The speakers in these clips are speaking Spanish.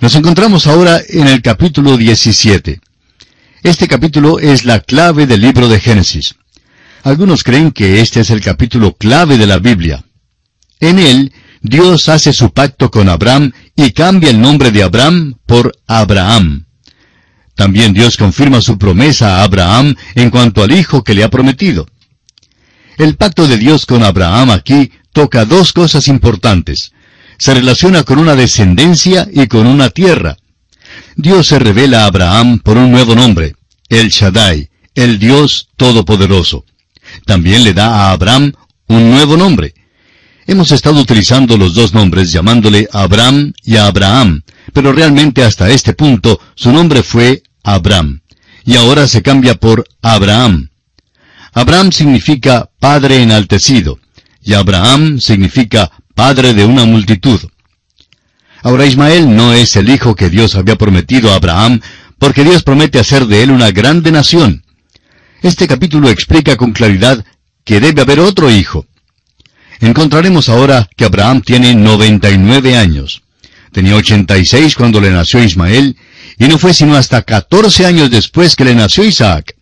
Nos encontramos ahora en el capítulo 17. Este capítulo es la clave del libro de Génesis. Algunos creen que este es el capítulo clave de la Biblia. En él, Dios hace su pacto con Abraham y cambia el nombre de Abraham por Abraham. También Dios confirma su promesa a Abraham en cuanto al hijo que le ha prometido. El pacto de Dios con Abraham aquí toca dos cosas importantes. Se relaciona con una descendencia y con una tierra. Dios se revela a Abraham por un nuevo nombre, el Shaddai, el Dios Todopoderoso. También le da a Abraham un nuevo nombre. Hemos estado utilizando los dos nombres llamándole Abraham y Abraham, pero realmente hasta este punto su nombre fue Abraham, y ahora se cambia por Abraham. Abraham significa padre enaltecido, y Abraham significa padre de una multitud. Ahora Ismael no es el hijo que Dios había prometido a Abraham, porque Dios promete hacer de él una grande nación. Este capítulo explica con claridad que debe haber otro hijo. Encontraremos ahora que Abraham tiene 99 años. Tenía 86 cuando le nació Ismael, y no fue sino hasta 14 años después que le nació Isaac.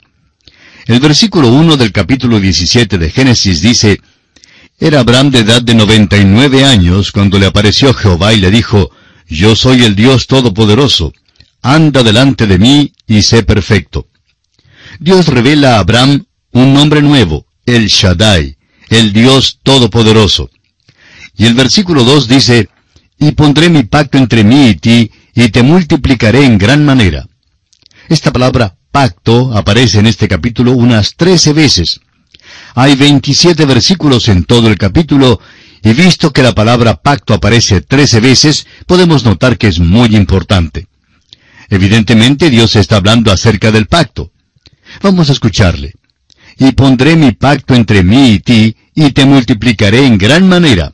El versículo 1 del capítulo 17 de Génesis dice, Era Abraham de edad de 99 años cuando le apareció Jehová y le dijo, Yo soy el Dios Todopoderoso, anda delante de mí y sé perfecto. Dios revela a Abraham un nombre nuevo, el Shaddai, el Dios Todopoderoso. Y el versículo 2 dice, Y pondré mi pacto entre mí y ti, y te multiplicaré en gran manera. Esta palabra pacto aparece en este capítulo unas trece veces. Hay 27 versículos en todo el capítulo, y visto que la palabra pacto aparece trece veces, podemos notar que es muy importante. Evidentemente Dios está hablando acerca del pacto. Vamos a escucharle. Y pondré mi pacto entre mí y ti, y te multiplicaré en gran manera.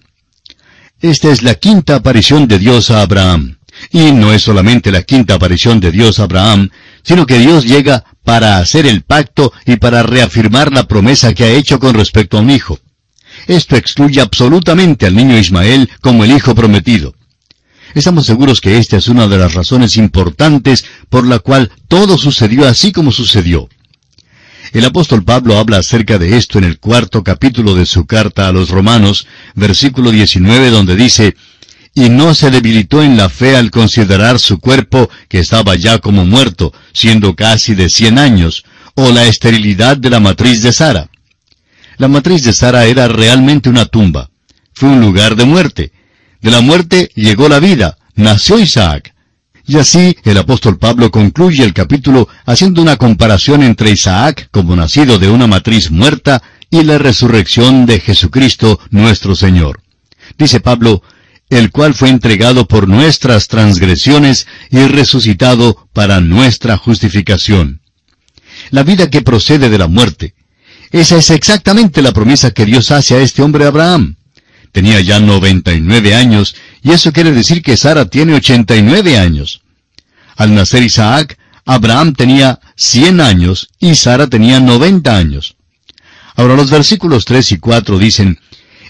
Esta es la quinta aparición de Dios a Abraham. Y no es solamente la quinta aparición de Dios a Abraham, sino que Dios llega para hacer el pacto y para reafirmar la promesa que ha hecho con respecto a un hijo. Esto excluye absolutamente al niño Ismael como el hijo prometido. Estamos seguros que esta es una de las razones importantes por la cual todo sucedió así como sucedió. El apóstol Pablo habla acerca de esto en el cuarto capítulo de su carta a los romanos, versículo 19, donde dice, y no se debilitó en la fe al considerar su cuerpo que estaba ya como muerto, siendo casi de cien años, o la esterilidad de la matriz de Sara. La matriz de Sara era realmente una tumba. Fue un lugar de muerte. De la muerte llegó la vida, nació Isaac. Y así el apóstol Pablo concluye el capítulo haciendo una comparación entre Isaac, como nacido de una matriz muerta, y la resurrección de Jesucristo nuestro Señor. Dice Pablo, el cual fue entregado por nuestras transgresiones y resucitado para nuestra justificación. La vida que procede de la muerte. Esa es exactamente la promesa que Dios hace a este hombre Abraham. Tenía ya 99 años, y eso quiere decir que Sara tiene 89 años. Al nacer Isaac, Abraham tenía 100 años y Sara tenía 90 años. Ahora los versículos 3 y 4 dicen,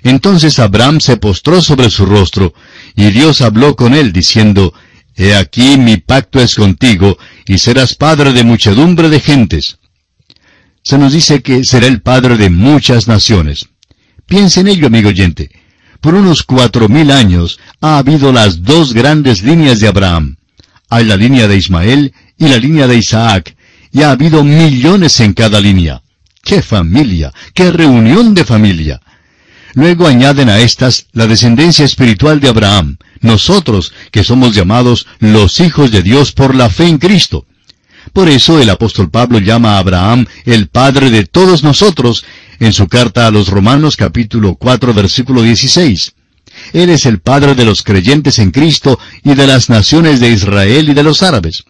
entonces Abraham se postró sobre su rostro, y Dios habló con él, diciendo, He aquí mi pacto es contigo, y serás padre de muchedumbre de gentes. Se nos dice que será el padre de muchas naciones. Piensa en ello, amigo oyente. Por unos cuatro mil años ha habido las dos grandes líneas de Abraham. Hay la línea de Ismael y la línea de Isaac, y ha habido millones en cada línea. ¡Qué familia! ¡Qué reunión de familia! Luego añaden a estas la descendencia espiritual de Abraham, nosotros que somos llamados los hijos de Dios por la fe en Cristo. Por eso el apóstol Pablo llama a Abraham el padre de todos nosotros en su carta a los Romanos capítulo 4 versículo 16. Él es el padre de los creyentes en Cristo y de las naciones de Israel y de los árabes.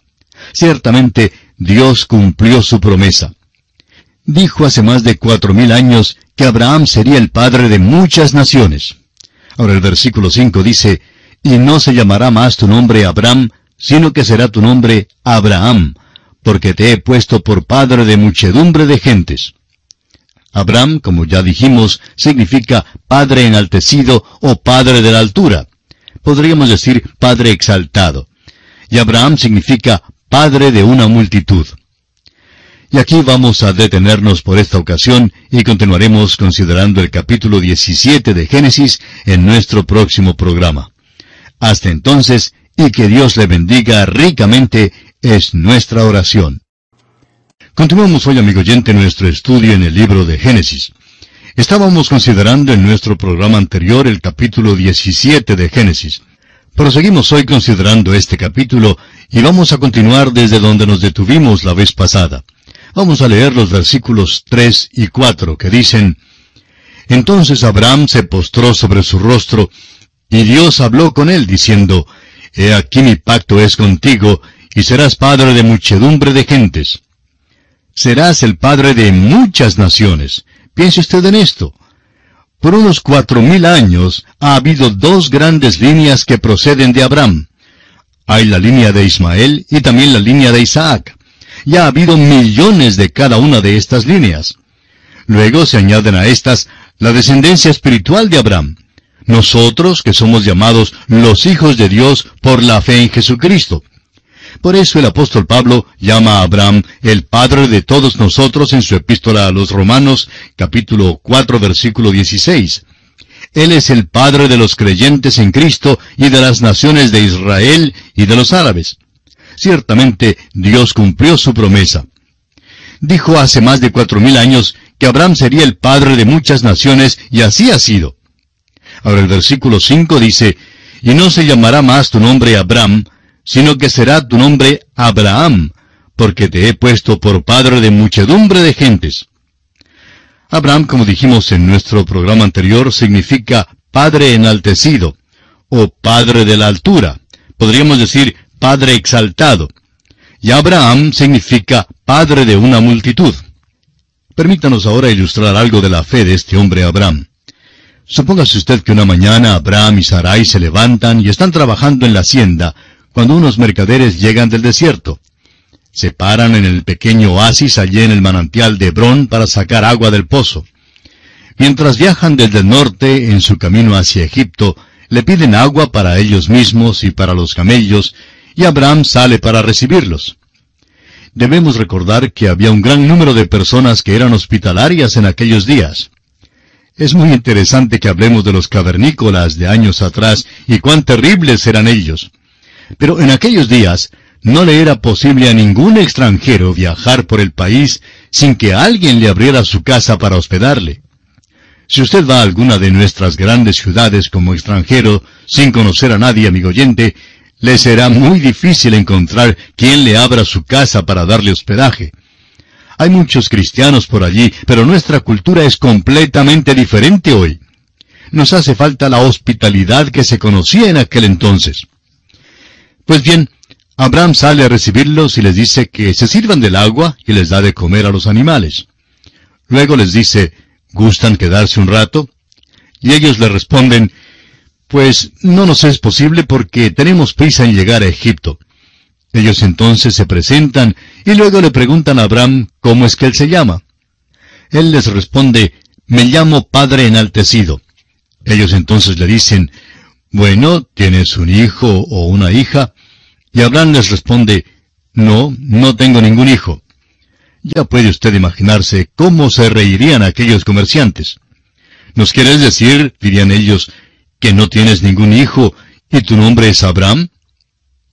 Ciertamente Dios cumplió su promesa. Dijo hace más de cuatro mil años que Abraham sería el padre de muchas naciones. Ahora el versículo 5 dice, Y no se llamará más tu nombre Abraham, sino que será tu nombre Abraham, porque te he puesto por padre de muchedumbre de gentes. Abraham, como ya dijimos, significa padre enaltecido o padre de la altura. Podríamos decir padre exaltado. y Abraham significa padre de una multitud. Y aquí vamos a detenernos por esta ocasión y continuaremos considerando el capítulo 17 de Génesis en nuestro próximo programa. Hasta entonces, y que Dios le bendiga ricamente, es nuestra oración. Continuamos hoy, amigo oyente, nuestro estudio en el libro de Génesis. Estábamos considerando en nuestro programa anterior el capítulo 17 de Génesis. Proseguimos hoy considerando este capítulo y vamos a continuar desde donde nos detuvimos la vez pasada. Vamos a leer los versículos 3 y 4 que dicen, Entonces Abraham se postró sobre su rostro, y Dios habló con él, diciendo, He aquí mi pacto es contigo, y serás padre de muchedumbre de gentes. Serás el padre de muchas naciones. Piense usted en esto. Por unos cuatro mil años ha habido dos grandes líneas que proceden de Abraham. Hay la línea de Ismael y también la línea de Isaac y ha habido millones de cada una de estas líneas. Luego se añaden a estas la descendencia espiritual de Abraham, nosotros que somos llamados los hijos de Dios por la fe en Jesucristo. Por eso el apóstol Pablo llama a Abraham el padre de todos nosotros en su epístola a los Romanos, capítulo 4, versículo 16. Él es el padre de los creyentes en Cristo y de las naciones de Israel y de los árabes. Ciertamente Dios cumplió su promesa. Dijo hace más de cuatro mil años que Abraham sería el padre de muchas naciones y así ha sido. Ahora el versículo 5 dice, y no se llamará más tu nombre Abraham, sino que será tu nombre Abraham, porque te he puesto por padre de muchedumbre de gentes. Abraham, como dijimos en nuestro programa anterior, significa padre enaltecido, o padre de la altura. Podríamos decir Padre exaltado. Y Abraham significa Padre de una multitud. Permítanos ahora ilustrar algo de la fe de este hombre Abraham. Supóngase usted que una mañana Abraham y Sarai se levantan y están trabajando en la hacienda cuando unos mercaderes llegan del desierto. Se paran en el pequeño oasis allí en el manantial de Hebrón para sacar agua del pozo. Mientras viajan desde el norte en su camino hacia Egipto, le piden agua para ellos mismos y para los camellos, y Abraham sale para recibirlos. Debemos recordar que había un gran número de personas que eran hospitalarias en aquellos días. Es muy interesante que hablemos de los cavernícolas de años atrás y cuán terribles eran ellos. Pero en aquellos días no le era posible a ningún extranjero viajar por el país sin que alguien le abriera su casa para hospedarle. Si usted va a alguna de nuestras grandes ciudades como extranjero, sin conocer a nadie, amigo oyente, le será muy difícil encontrar quien le abra su casa para darle hospedaje. Hay muchos cristianos por allí, pero nuestra cultura es completamente diferente hoy. Nos hace falta la hospitalidad que se conocía en aquel entonces. Pues bien, Abraham sale a recibirlos y les dice que se sirvan del agua y les da de comer a los animales. Luego les dice, ¿gustan quedarse un rato? Y ellos le responden, pues no nos es posible porque tenemos prisa en llegar a Egipto. Ellos entonces se presentan y luego le preguntan a Abraham cómo es que él se llama. Él les responde, me llamo Padre enaltecido. Ellos entonces le dicen, bueno, ¿tienes un hijo o una hija? Y Abraham les responde, no, no tengo ningún hijo. Ya puede usted imaginarse cómo se reirían aquellos comerciantes. ¿Nos quieres decir, dirían ellos, que no tienes ningún hijo y tu nombre es Abraham?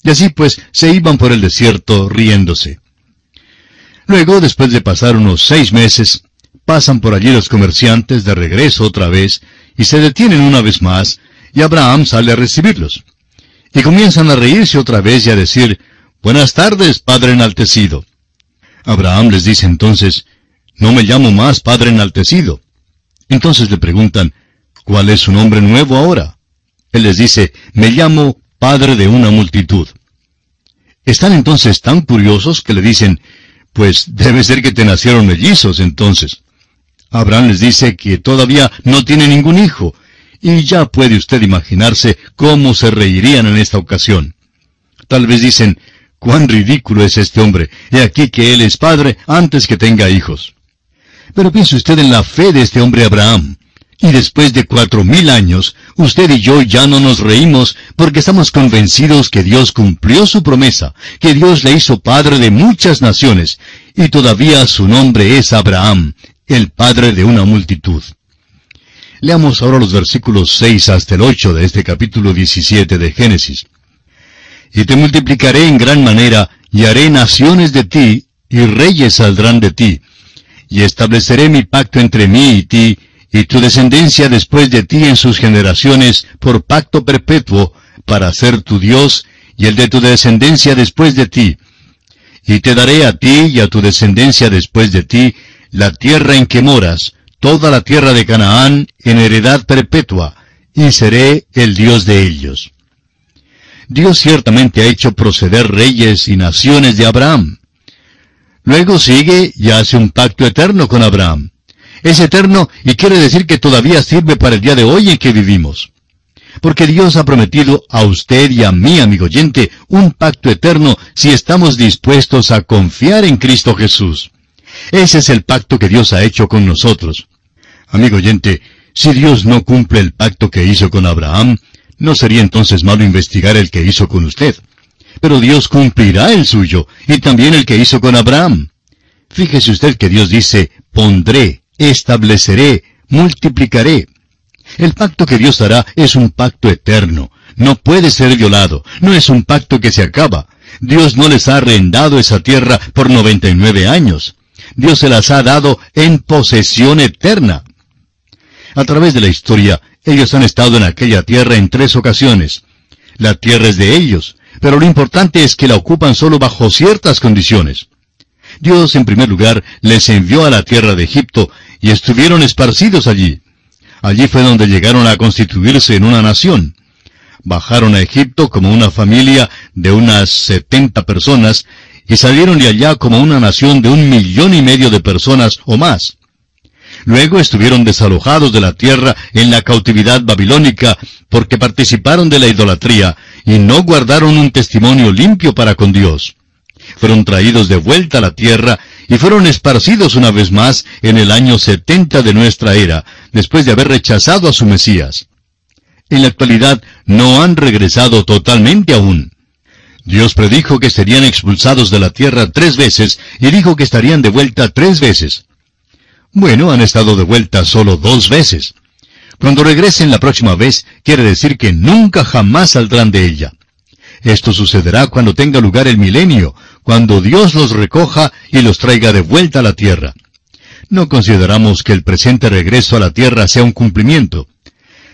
Y así pues se iban por el desierto riéndose. Luego, después de pasar unos seis meses, pasan por allí los comerciantes de regreso otra vez y se detienen una vez más y Abraham sale a recibirlos. Y comienzan a reírse otra vez y a decir, Buenas tardes, Padre enaltecido. Abraham les dice entonces, No me llamo más Padre enaltecido. Entonces le preguntan, ¿Cuál es su nombre nuevo ahora? Él les dice, me llamo Padre de una multitud. Están entonces tan curiosos que le dicen, pues debe ser que te nacieron mellizos entonces. Abraham les dice que todavía no tiene ningún hijo, y ya puede usted imaginarse cómo se reirían en esta ocasión. Tal vez dicen, cuán ridículo es este hombre, he aquí que él es padre antes que tenga hijos. Pero piense usted en la fe de este hombre Abraham Y después de cuatro mil años, usted y yo ya no nos reímos porque estamos convencidos que Dios cumplió su promesa, que Dios le hizo padre de muchas naciones, y todavía su nombre es Abraham, el padre de una multitud. Leamos ahora los versículos 6 hasta el 8 de este capítulo 17 de Génesis. Y te multiplicaré en gran manera, y haré naciones de ti, y reyes saldrán de ti. Y estableceré mi pacto entre mí y ti, y tu descendencia después de ti en sus generaciones, por pacto perpetuo, para ser tu Dios, y el de tu descendencia después de ti. Y te daré a ti y a tu descendencia después de ti, la tierra en que moras, toda la tierra de Canaán, en heredad perpetua, y seré el Dios de ellos. Dios ciertamente ha hecho proceder reyes y naciones de Abraham. Luego sigue y hace un pacto eterno con Abraham. Es eterno y quiere decir que todavía sirve para el día de hoy en que vivimos. Porque Dios ha prometido a usted y a mí, amigo oyente, un pacto eterno si estamos dispuestos a confiar en Cristo Jesús. Ese es el pacto que Dios ha hecho con nosotros. Amigo oyente, si Dios no cumple el pacto que hizo con Abraham, no sería entonces malo investigar el que hizo con usted. Pero Dios cumplirá el suyo, y también el que hizo con Abraham. Fíjese usted que Dios dice, pondré, estableceré, multiplicaré. El pacto que Dios hará es un pacto eterno. No puede ser violado. No es un pacto que se acaba. Dios no les ha arrendado esa tierra por 99 años. Dios se las ha dado en posesión eterna. A través de la historia, ellos han estado en aquella tierra en tres ocasiones. La tierra es de ellos, pero lo importante es que la ocupan solo bajo ciertas condiciones. Dios, en primer lugar, les envió a la tierra de Egipto y estuvieron esparcidos allí. Allí fue donde llegaron a constituirse en una nación. Bajaron a Egipto como una familia de unas setenta personas y salieron de allá como una nación de un millón y medio de personas o más. Luego estuvieron desalojados de la tierra en la cautividad babilónica porque participaron de la idolatría y no guardaron un testimonio limpio para con Dios. Fueron traídos de vuelta a la tierra y fueron esparcidos una vez más en el año 70 de nuestra era, después de haber rechazado a su Mesías. En la actualidad no han regresado totalmente aún. Dios predijo que serían expulsados de la tierra tres veces y dijo que estarían de vuelta tres veces. Bueno, han estado de vuelta solo dos veces. Cuando regresen la próxima vez, quiere decir que nunca jamás saldrán de ella. Esto sucederá cuando tenga lugar el milenio, cuando Dios los recoja y los traiga de vuelta a la tierra. No consideramos que el presente regreso a la tierra sea un cumplimiento.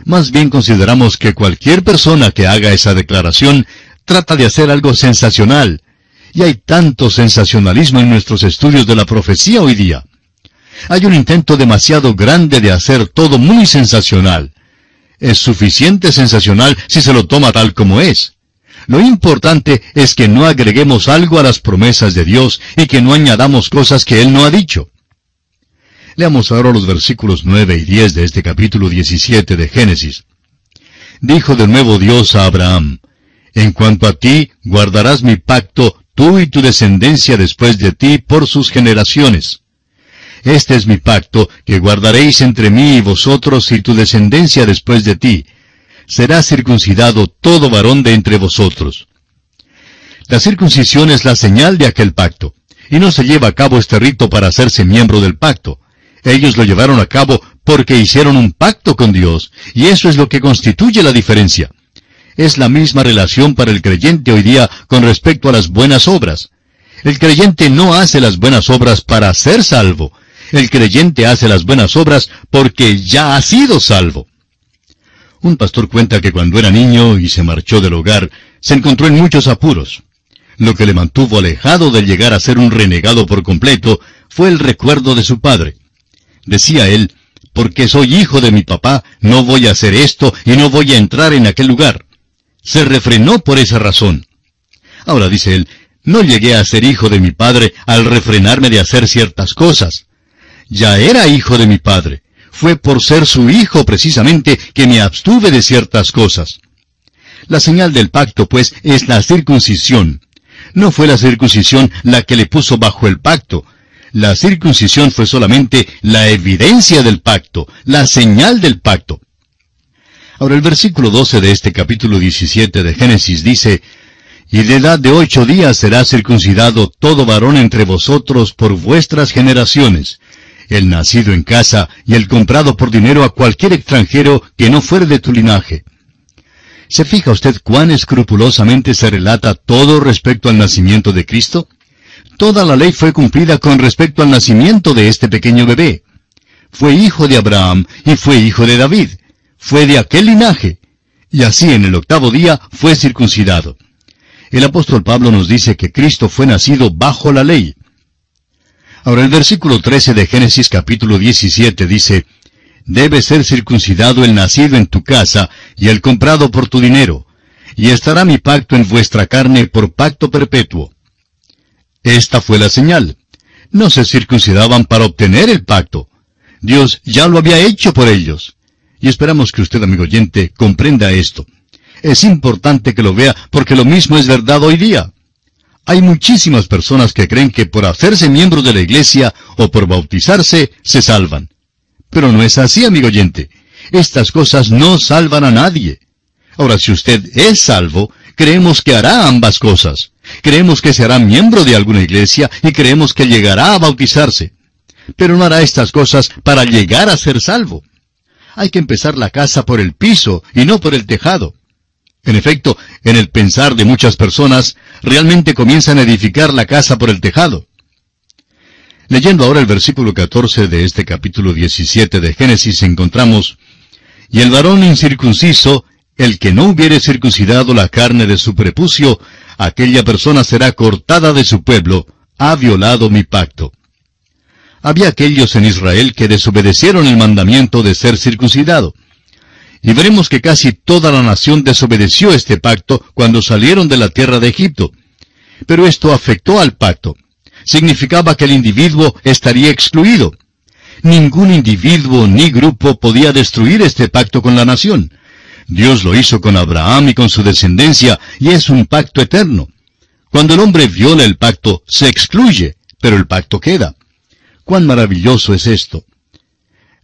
Más bien consideramos que cualquier persona que haga esa declaración trata de hacer algo sensacional. Y hay tanto sensacionalismo en nuestros estudios de la profecía hoy día. Hay un intento demasiado grande de hacer todo muy sensacional. Es suficiente sensacional si se lo toma tal como es. Lo importante es que no agreguemos algo a las promesas de Dios y que no añadamos cosas que Él no ha dicho. Leamos ahora los versículos 9 y 10 de este capítulo 17 de Génesis. Dijo de nuevo Dios a Abraham, En cuanto a ti, guardarás mi pacto, tú y tu descendencia después de ti por sus generaciones. Este es mi pacto, que guardaréis entre mí y vosotros y tu descendencia después de ti. Será circuncidado todo varón de entre vosotros. La circuncisión es la señal de aquel pacto, y no se lleva a cabo este rito para hacerse miembro del pacto. Ellos lo llevaron a cabo porque hicieron un pacto con Dios, y eso es lo que constituye la diferencia. Es la misma relación para el creyente hoy día con respecto a las buenas obras. El creyente no hace las buenas obras para ser salvo, el creyente hace las buenas obras porque ya ha sido salvo. Un pastor cuenta que cuando era niño y se marchó del hogar, se encontró en muchos apuros. Lo que le mantuvo alejado de llegar a ser un renegado por completo fue el recuerdo de su padre. Decía él, porque soy hijo de mi papá, no voy a hacer esto y no voy a entrar en aquel lugar. Se refrenó por esa razón. Ahora dice él, no llegué a ser hijo de mi padre al refrenarme de hacer ciertas cosas ya era hijo de mi padre. Fue por ser su hijo precisamente que me abstuve de ciertas cosas. La señal del pacto, pues, es la circuncisión. No fue la circuncisión la que le puso bajo el pacto. La circuncisión fue solamente la evidencia del pacto, la señal del pacto. Ahora el versículo 12 de este capítulo 17 de Génesis dice, Y de edad de ocho días será circuncidado todo varón entre vosotros por vuestras generaciones, el nacido en casa y el comprado por dinero a cualquier extranjero que no fuere de tu linaje. ¿Se fija usted cuán escrupulosamente se relata todo respecto al nacimiento de Cristo? Toda la ley fue cumplida con respecto al nacimiento de este pequeño bebé. Fue hijo de Abraham y fue hijo de David. Fue de aquel linaje. Y así en el octavo día fue circuncidado. El apóstol Pablo nos dice que Cristo fue nacido bajo la ley. Ahora el versículo 13 de Génesis capítulo 17 dice, Debe ser circuncidado el nacido en tu casa y el comprado por tu dinero, y estará mi pacto en vuestra carne por pacto perpetuo. Esta fue la señal. No se circuncidaban para obtener el pacto. Dios ya lo había hecho por ellos. Y esperamos que usted, amigo oyente, comprenda esto. Es importante que lo vea porque lo mismo es verdad hoy día. Hay muchísimas personas que creen que por hacerse miembros de la iglesia o por bautizarse se salvan. Pero no es así, amigo oyente. Estas cosas no salvan a nadie. Ahora, si usted es salvo, creemos que hará ambas cosas. Creemos que se hará miembro de alguna iglesia y creemos que llegará a bautizarse. Pero no hará estas cosas para llegar a ser salvo. Hay que empezar la casa por el piso y no por el tejado. En efecto, en el pensar de muchas personas, realmente comienzan a edificar la casa por el tejado. Leyendo ahora el versículo 14 de este capítulo 17 de Génesis encontramos, Y el varón incircunciso, el que no hubiere circuncidado la carne de su prepucio, aquella persona será cortada de su pueblo, ha violado mi pacto. Había aquellos en Israel que desobedecieron el mandamiento de ser circuncidado. Y veremos que casi toda la nación desobedeció este pacto cuando salieron de la tierra de Egipto. Pero esto afectó al pacto. Significaba que el individuo estaría excluido. Ningún individuo ni grupo podía destruir este pacto con la nación. Dios lo hizo con Abraham y con su descendencia, y es un pacto eterno. Cuando el hombre viola el pacto, se excluye, pero el pacto queda. ¡Cuán maravilloso es esto!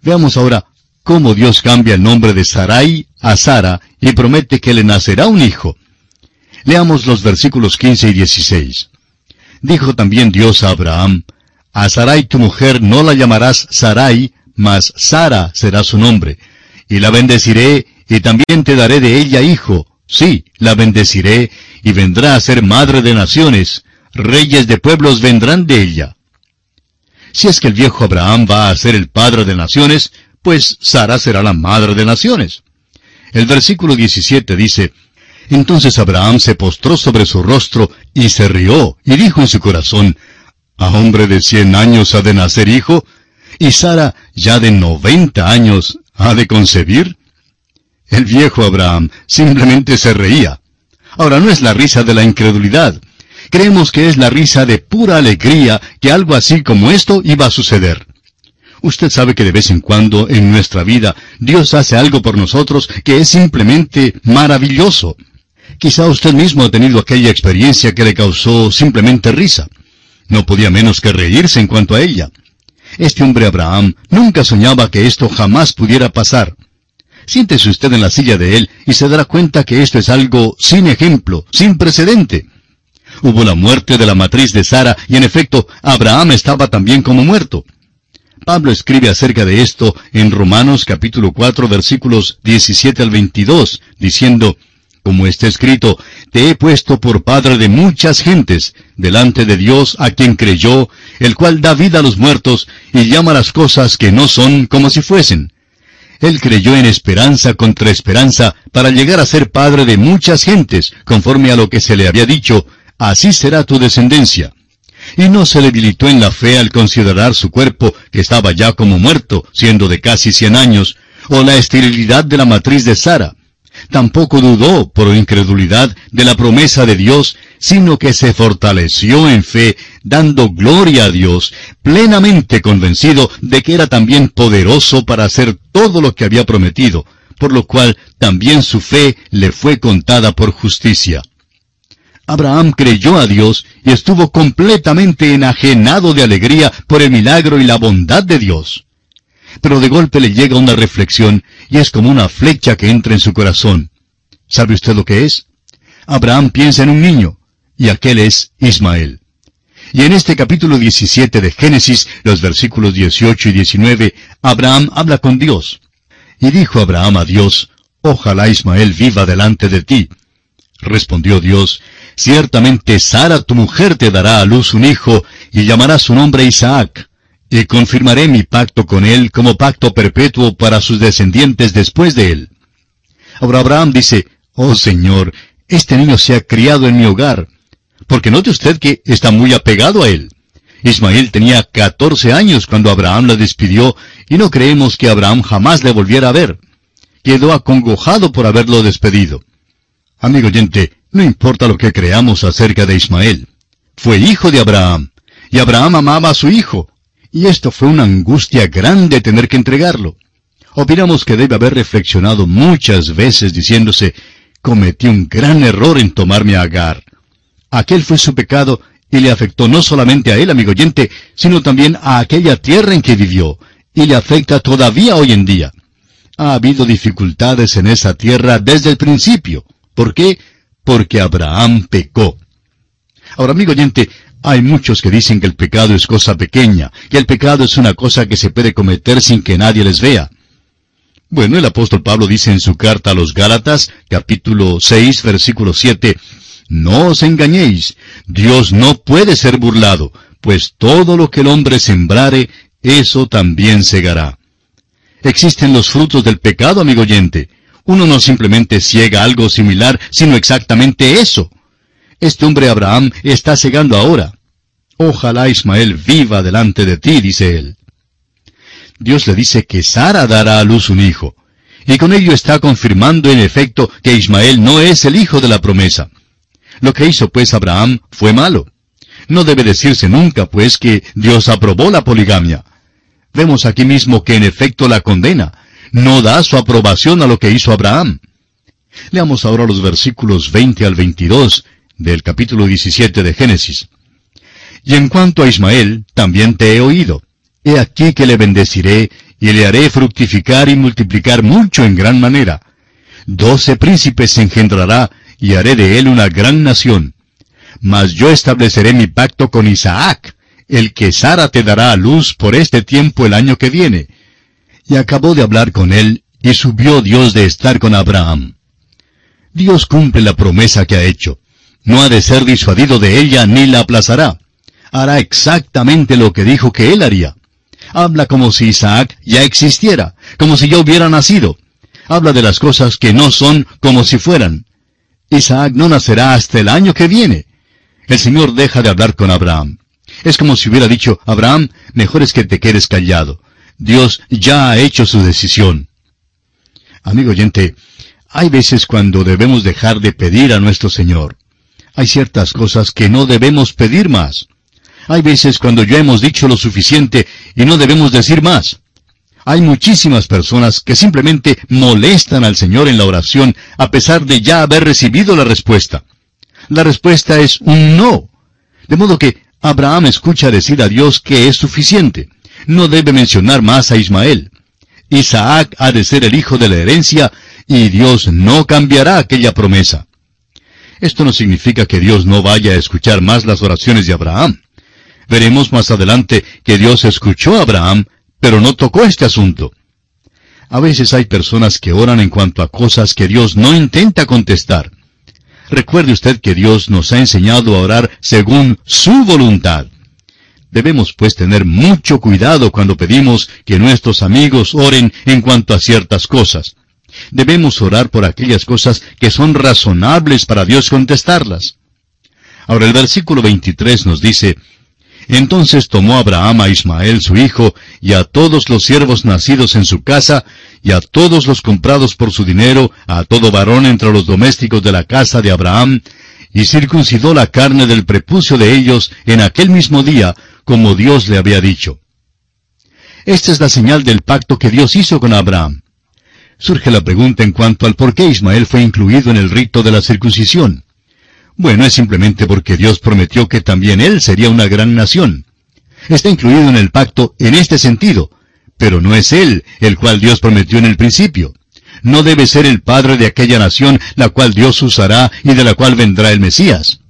Veamos ahora cómo Dios cambia el nombre de Sarai a Sara y promete que le nacerá un hijo. Leamos los versículos 15 y 16. Dijo también Dios a Abraham, A Sarai tu mujer no la llamarás Sarai, mas Sara será su nombre, y la bendeciré y también te daré de ella hijo. Sí, la bendeciré, y vendrá a ser madre de naciones. Reyes de pueblos vendrán de ella. Si es que el viejo Abraham va a ser el padre de naciones, pues Sara será la madre de naciones. El versículo 17 dice, Entonces Abraham se postró sobre su rostro y se rió, y dijo en su corazón, ¿A hombre de cien años ha de nacer hijo? ¿Y Sara, ya de noventa años, ha de concebir? El viejo Abraham simplemente se reía. Ahora no es la risa de la incredulidad. Creemos que es la risa de pura alegría que algo así como esto iba a suceder. Usted sabe que de vez en cuando en nuestra vida Dios hace algo por nosotros que es simplemente maravilloso. Quizá usted mismo ha tenido aquella experiencia que le causó simplemente risa. No podía menos que reírse en cuanto a ella. Este hombre Abraham nunca soñaba que esto jamás pudiera pasar. Siéntese usted en la silla de él y se dará cuenta que esto es algo sin ejemplo, sin precedente. Hubo la muerte de la matriz de Sara y en efecto Abraham estaba también como muerto. Pablo escribe acerca de esto en Romanos capítulo 4 versículos 17 al 22, diciendo, como está escrito, te he puesto por padre de muchas gentes, delante de Dios a quien creyó, el cual da vida a los muertos y llama las cosas que no son como si fuesen él creyó en esperanza contra esperanza para llegar a ser padre de muchas gentes, conforme a lo que se le había dicho, así será tu descendencia. Y no se debilitó en la fe al considerar su cuerpo, que estaba ya como muerto, siendo de casi cien años, o la esterilidad de la matriz de Sara. Tampoco dudó, por incredulidad, de la promesa de Dios, sino que se fortaleció en fe, dando gloria a Dios, plenamente convencido de que era también poderoso para hacer todo lo que había prometido, por lo cual también su fe le fue contada por justicia. Abraham creyó a Dios y estuvo completamente enajenado de alegría por el milagro y la bondad de Dios. Pero de golpe le llega una reflexión y es como una flecha que entra en su corazón. ¿Sabe usted lo que es? Abraham piensa en un niño, y aquel es Ismael. Y en este capítulo 17 de Génesis, los versículos 18 y 19, Abraham habla con Dios. Y dijo Abraham a Dios, Ojalá Ismael viva delante de ti. Respondió Dios, Ciertamente Sara tu mujer te dará a luz un hijo, y llamará su nombre Isaac, y confirmaré mi pacto con él como pacto perpetuo para sus descendientes después de él. Ahora Abraham dice, Oh Señor, este niño se ha criado en mi hogar, porque note usted que está muy apegado a él. Ismael tenía 14 años cuando Abraham la despidió, y no creemos que Abraham jamás le volviera a ver quedó acongojado por haberlo despedido. Amigo oyente, no importa lo que creamos acerca de Ismael. Fue hijo de Abraham, y Abraham amaba a su hijo, y esto fue una angustia grande tener que entregarlo. Opinamos que debe haber reflexionado muchas veces diciéndose, cometí un gran error en tomarme a Agar. Aquel fue su pecado y le afectó no solamente a él, amigo oyente, sino también a aquella tierra en que vivió, y le afecta todavía hoy en día ha habido dificultades en esa tierra desde el principio. ¿Por qué? Porque Abraham pecó. Ahora, amigo oyente, hay muchos que dicen que el pecado es cosa pequeña, que el pecado es una cosa que se puede cometer sin que nadie les vea. Bueno, el apóstol Pablo dice en su carta a los Gálatas, capítulo 6, versículo 7, No os engañéis, Dios no puede ser burlado, pues todo lo que el hombre sembrare, eso también segará. Existen los frutos del pecado, amigo oyente. Uno no simplemente ciega algo similar, sino exactamente eso. Este hombre Abraham está cegando ahora. Ojalá Ismael viva delante de ti, dice él. Dios le dice que Sara dará a luz un hijo. Y con ello está confirmando en efecto que Ismael no es el hijo de la promesa. Lo que hizo pues Abraham fue malo. No debe decirse nunca pues que Dios aprobó la poligamia. Vemos aquí mismo que en efecto la condena. No da su aprobación a lo que hizo Abraham. Leamos ahora los versículos 20 al 22 del capítulo 17 de Génesis. Y en cuanto a Ismael, también te he oído. He aquí que le bendeciré y le haré fructificar y multiplicar mucho en gran manera. Doce príncipes engendrará y haré de él una gran nación. Mas yo estableceré mi pacto con Isaac, el que Sara te dará a luz por este tiempo el año que viene. Y acabó de hablar con él, y subió Dios de estar con Abraham. Dios cumple la promesa que ha hecho. No ha de ser disuadido de ella ni la aplazará. Hará exactamente lo que dijo que él haría. Habla como si Isaac ya existiera, como si ya hubiera nacido. Habla de las cosas que no son como si fueran. Isaac no nacerá hasta el año que viene. El Señor deja de hablar con Abraham. Es como si hubiera dicho, Abraham, mejor es que te quedes callado. Dios ya ha hecho su decisión. Amigo oyente, hay veces cuando debemos dejar de pedir a nuestro Señor. Hay ciertas cosas que no debemos pedir más. Hay veces cuando ya hemos dicho lo suficiente y no debemos decir más. Hay muchísimas personas que simplemente molestan al Señor en la oración a pesar de ya haber recibido la respuesta. La respuesta es un no. De modo que Abraham escucha decir a Dios que es suficiente. No debe mencionar más a Ismael. Isaac ha de ser el hijo de la herencia y Dios no cambiará aquella promesa. Esto no significa que Dios no vaya a escuchar más las oraciones de Abraham. Veremos más adelante que Dios escuchó a Abraham, pero no tocó este asunto. A veces hay personas que oran en cuanto a cosas que Dios no intenta contestar. Recuerde usted que Dios nos ha enseñado a orar según su voluntad. Debemos pues tener mucho cuidado cuando pedimos que nuestros amigos oren en cuanto a ciertas cosas. Debemos orar por aquellas cosas que son razonables para Dios contestarlas. Ahora el versículo 23 nos dice, entonces tomó Abraham a Ismael su hijo, y a todos los siervos nacidos en su casa, y a todos los comprados por su dinero, a todo varón entre los domésticos de la casa de Abraham, y circuncidó la carne del prepucio de ellos en aquel mismo día, como Dios le había dicho. Esta es la señal del pacto que Dios hizo con Abraham. Surge la pregunta en cuanto al por qué Ismael fue incluido en el rito de la circuncisión. Bueno, es simplemente porque Dios prometió que también Él sería una gran nación. Está incluido en el pacto en este sentido, pero no es Él el cual Dios prometió en el principio. No debe ser el padre de aquella nación la cual Dios usará y de la cual vendrá el Mesías.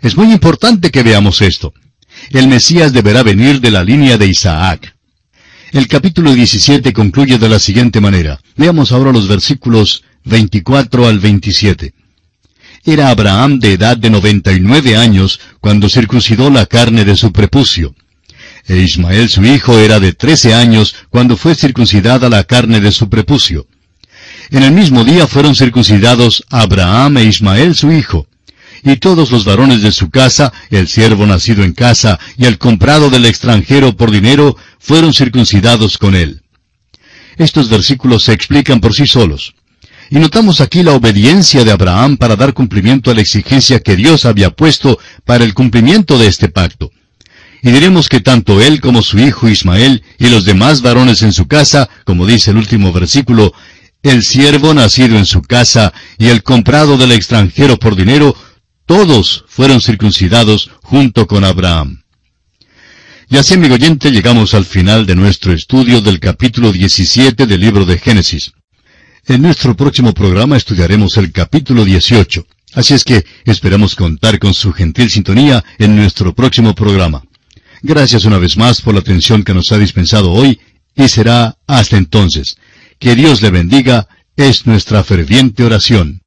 Es muy importante que veamos esto. El Mesías deberá venir de la línea de Isaac. El capítulo 17 concluye de la siguiente manera. Veamos ahora los versículos 24 al 27. Era Abraham de edad de 99 años cuando circuncidó la carne de su prepucio. E Ismael su hijo era de 13 años cuando fue circuncidada la carne de su prepucio. En el mismo día fueron circuncidados Abraham e Ismael su hijo. Y todos los varones de su casa, el siervo nacido en casa y el comprado del extranjero por dinero, fueron circuncidados con él. Estos versículos se explican por sí solos. Y notamos aquí la obediencia de Abraham para dar cumplimiento a la exigencia que Dios había puesto para el cumplimiento de este pacto. Y diremos que tanto él como su hijo Ismael y los demás varones en su casa, como dice el último versículo, el siervo nacido en su casa y el comprado del extranjero por dinero, todos fueron circuncidados junto con Abraham. Y así, amigo oyente, llegamos al final de nuestro estudio del capítulo 17 del libro de Génesis. En nuestro próximo programa estudiaremos el capítulo 18. Así es que esperamos contar con su gentil sintonía en nuestro próximo programa. Gracias una vez más por la atención que nos ha dispensado hoy y será hasta entonces. Que Dios le bendiga es nuestra ferviente oración.